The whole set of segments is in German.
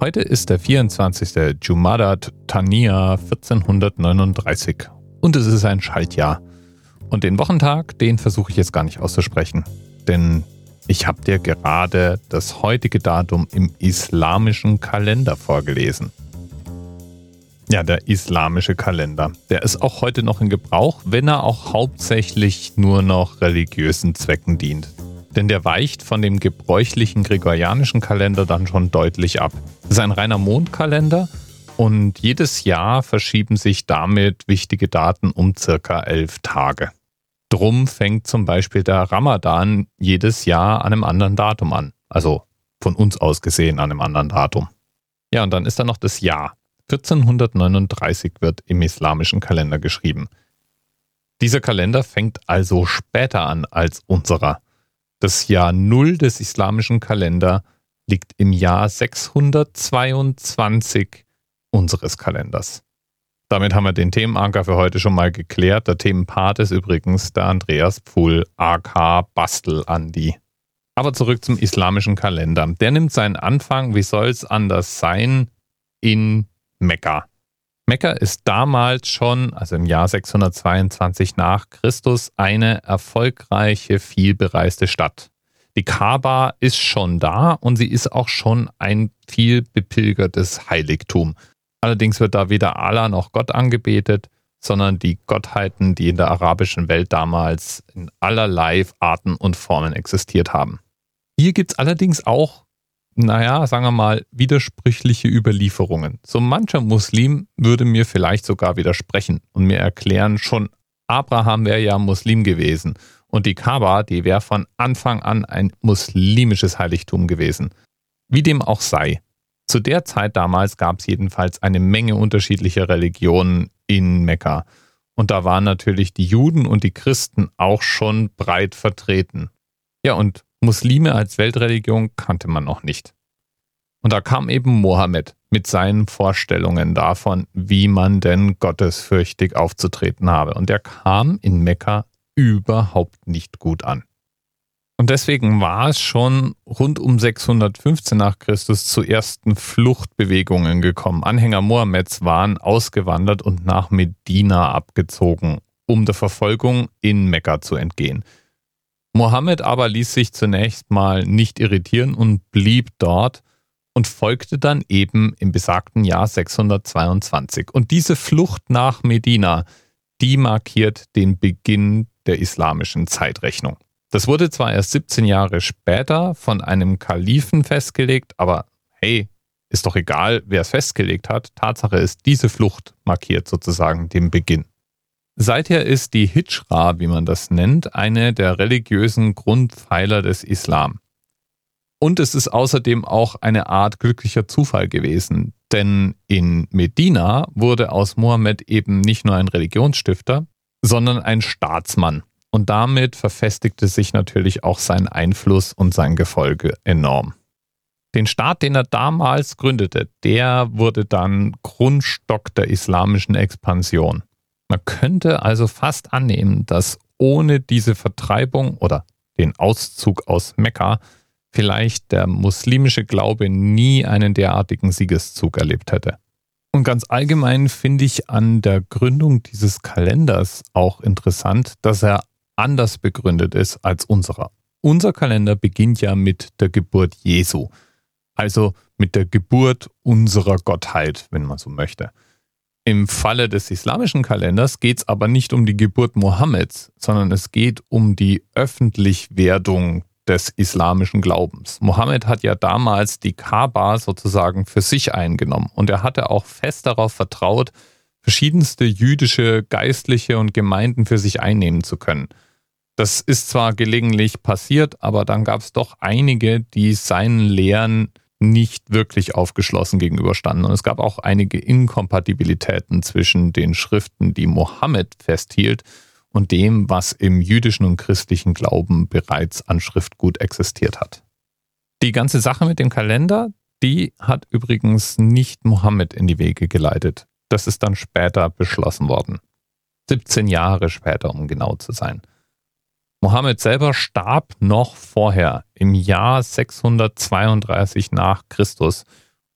Heute ist der 24. Jumadat Tania 1439 und es ist ein Schaltjahr. Und den Wochentag, den versuche ich jetzt gar nicht auszusprechen, denn ich habe dir gerade das heutige Datum im islamischen Kalender vorgelesen. Ja, der islamische Kalender. Der ist auch heute noch in Gebrauch, wenn er auch hauptsächlich nur noch religiösen Zwecken dient. Denn der weicht von dem gebräuchlichen gregorianischen Kalender dann schon deutlich ab. Es ist ein reiner Mondkalender und jedes Jahr verschieben sich damit wichtige Daten um circa elf Tage. Drum fängt zum Beispiel der Ramadan jedes Jahr an einem anderen Datum an. Also von uns aus gesehen an einem anderen Datum. Ja, und dann ist da noch das Jahr. 1439 wird im islamischen Kalender geschrieben. Dieser Kalender fängt also später an als unserer. Das Jahr Null des islamischen Kalender liegt im Jahr 622 unseres Kalenders. Damit haben wir den Themenanker für heute schon mal geklärt. Der Themenpart ist übrigens der Andreas Pfuhl, AK Bastel Andi. Aber zurück zum islamischen Kalender. Der nimmt seinen Anfang, wie soll es anders sein, in Mekka. Mekka ist damals schon, also im Jahr 622 nach Christus, eine erfolgreiche, vielbereiste Stadt. Die Kaaba ist schon da und sie ist auch schon ein viel bepilgertes Heiligtum. Allerdings wird da weder Allah noch Gott angebetet, sondern die Gottheiten, die in der arabischen Welt damals in allerlei Arten und Formen existiert haben. Hier gibt es allerdings auch naja, sagen wir mal, widersprüchliche Überlieferungen. So mancher Muslim würde mir vielleicht sogar widersprechen und mir erklären, schon Abraham wäre ja Muslim gewesen und die Kaaba, die wäre von Anfang an ein muslimisches Heiligtum gewesen. Wie dem auch sei. Zu der Zeit damals gab es jedenfalls eine Menge unterschiedlicher Religionen in Mekka. Und da waren natürlich die Juden und die Christen auch schon breit vertreten. Ja, und Muslime als Weltreligion kannte man noch nicht. Und da kam eben Mohammed mit seinen Vorstellungen davon, wie man denn gottesfürchtig aufzutreten habe. Und er kam in Mekka überhaupt nicht gut an. Und deswegen war es schon rund um 615 nach Christus zu ersten Fluchtbewegungen gekommen. Anhänger Mohammeds waren ausgewandert und nach Medina abgezogen, um der Verfolgung in Mekka zu entgehen. Mohammed aber ließ sich zunächst mal nicht irritieren und blieb dort und folgte dann eben im besagten Jahr 622. Und diese Flucht nach Medina, die markiert den Beginn der islamischen Zeitrechnung. Das wurde zwar erst 17 Jahre später von einem Kalifen festgelegt, aber hey, ist doch egal, wer es festgelegt hat. Tatsache ist, diese Flucht markiert sozusagen den Beginn. Seither ist die Hijra, wie man das nennt, eine der religiösen Grundpfeiler des Islam. Und es ist außerdem auch eine Art glücklicher Zufall gewesen, denn in Medina wurde aus Mohammed eben nicht nur ein Religionsstifter, sondern ein Staatsmann. Und damit verfestigte sich natürlich auch sein Einfluss und sein Gefolge enorm. Den Staat, den er damals gründete, der wurde dann Grundstock der islamischen Expansion. Man könnte also fast annehmen, dass ohne diese Vertreibung oder den Auszug aus Mekka vielleicht der muslimische Glaube nie einen derartigen Siegeszug erlebt hätte. Und ganz allgemein finde ich an der Gründung dieses Kalenders auch interessant, dass er anders begründet ist als unserer. Unser Kalender beginnt ja mit der Geburt Jesu, also mit der Geburt unserer Gottheit, wenn man so möchte. Im Falle des islamischen Kalenders geht es aber nicht um die Geburt Mohammeds, sondern es geht um die Öffentlichwerdung des islamischen Glaubens. Mohammed hat ja damals die Kaaba sozusagen für sich eingenommen und er hatte auch fest darauf vertraut, verschiedenste jüdische Geistliche und Gemeinden für sich einnehmen zu können. Das ist zwar gelegentlich passiert, aber dann gab es doch einige, die seinen Lehren nicht wirklich aufgeschlossen gegenüberstanden. Und es gab auch einige Inkompatibilitäten zwischen den Schriften, die Mohammed festhielt, und dem, was im jüdischen und christlichen Glauben bereits an Schriftgut existiert hat. Die ganze Sache mit dem Kalender, die hat übrigens nicht Mohammed in die Wege geleitet. Das ist dann später beschlossen worden. 17 Jahre später, um genau zu sein. Mohammed selber starb noch vorher, im Jahr 632 nach Christus.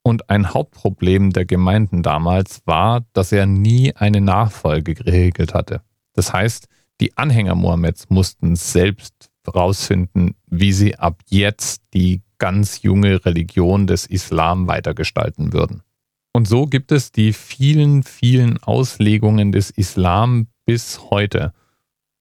Und ein Hauptproblem der Gemeinden damals war, dass er nie eine Nachfolge geregelt hatte. Das heißt, die Anhänger Mohammeds mussten selbst herausfinden, wie sie ab jetzt die ganz junge Religion des Islam weitergestalten würden. Und so gibt es die vielen, vielen Auslegungen des Islam bis heute.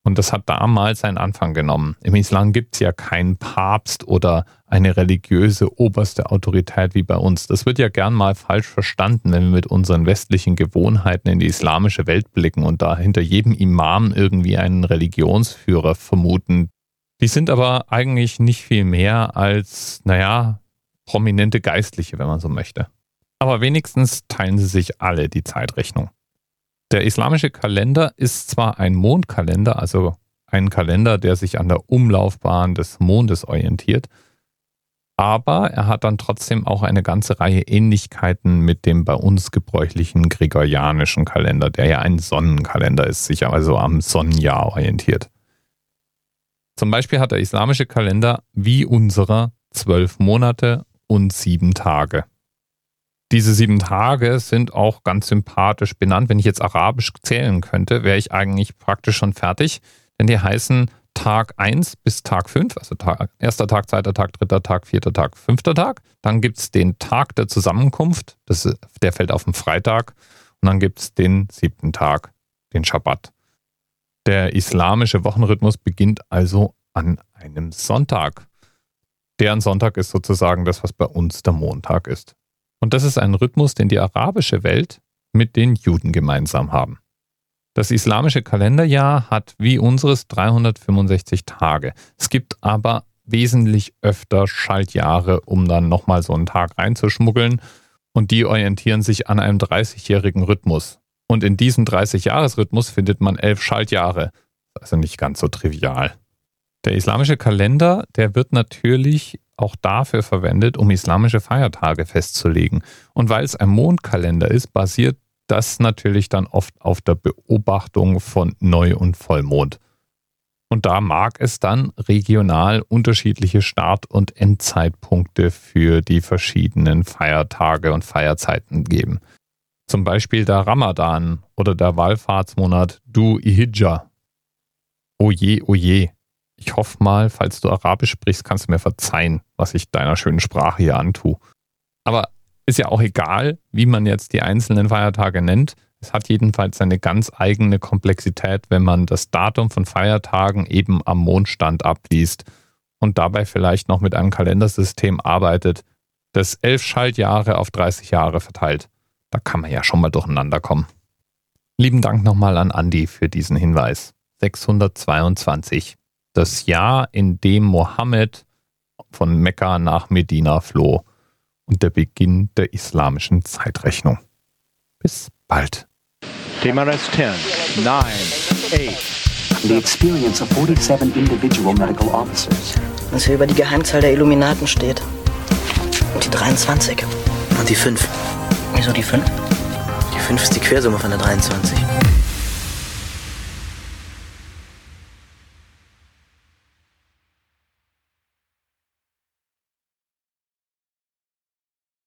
Und das hat damals einen Anfang genommen. Im Islam gibt es ja keinen Papst oder eine religiöse oberste Autorität wie bei uns. Das wird ja gern mal falsch verstanden, wenn wir mit unseren westlichen Gewohnheiten in die islamische Welt blicken und da hinter jedem Imam irgendwie einen Religionsführer vermuten. Die sind aber eigentlich nicht viel mehr als, naja, prominente Geistliche, wenn man so möchte. Aber wenigstens teilen sie sich alle die Zeitrechnung. Der islamische Kalender ist zwar ein Mondkalender, also ein Kalender, der sich an der Umlaufbahn des Mondes orientiert, aber er hat dann trotzdem auch eine ganze Reihe Ähnlichkeiten mit dem bei uns gebräuchlichen gregorianischen Kalender, der ja ein Sonnenkalender ist, sich also am Sonnenjahr orientiert. Zum Beispiel hat der islamische Kalender wie unserer zwölf Monate und sieben Tage. Diese sieben Tage sind auch ganz sympathisch benannt. Wenn ich jetzt arabisch zählen könnte, wäre ich eigentlich praktisch schon fertig, denn die heißen Tag 1 bis Tag 5, also Tag, erster Tag, zweiter Tag, dritter Tag, vierter Tag, fünfter Tag. Dann gibt es den Tag der Zusammenkunft, das, der fällt auf den Freitag. Und dann gibt es den siebten Tag, den Schabbat. Der islamische Wochenrhythmus beginnt also an einem Sonntag. Deren Sonntag ist sozusagen das, was bei uns der Montag ist. Und das ist ein Rhythmus, den die arabische Welt mit den Juden gemeinsam haben. Das islamische Kalenderjahr hat wie unseres 365 Tage. Es gibt aber wesentlich öfter Schaltjahre, um dann nochmal so einen Tag reinzuschmuggeln. Und die orientieren sich an einem 30-jährigen Rhythmus. Und in diesem 30-Jahres-Rhythmus findet man elf Schaltjahre. Also nicht ganz so trivial. Der islamische Kalender, der wird natürlich auch dafür verwendet, um islamische Feiertage festzulegen. Und weil es ein Mondkalender ist, basiert das natürlich dann oft auf der Beobachtung von Neu- und Vollmond. Und da mag es dann regional unterschiedliche Start- und Endzeitpunkte für die verschiedenen Feiertage und Feierzeiten geben. Zum Beispiel der Ramadan oder der Wallfahrtsmonat Du Ihijja. Oje, oje, ich hoffe mal, falls du Arabisch sprichst, kannst du mir verzeihen, was ich deiner schönen Sprache hier antue. Aber ist ja auch egal, wie man jetzt die einzelnen Feiertage nennt. Es hat jedenfalls eine ganz eigene Komplexität, wenn man das Datum von Feiertagen eben am Mondstand abliest und dabei vielleicht noch mit einem Kalendersystem arbeitet, das elf Schaltjahre auf 30 Jahre verteilt. Da kann man ja schon mal durcheinander kommen. Lieben Dank nochmal an Andi für diesen Hinweis. 622 das Jahr, in dem Mohammed von Mekka nach Medina floh und der Beginn der islamischen Zeitrechnung. Bis bald. TMRS 10, 9, 8. The experience of 47 individual medical officers. Was hier über die Geheimzahl der Illuminaten steht. Und die 23. Und die 5. Wieso die 5? Die 5 ist die Quersumme von der 23.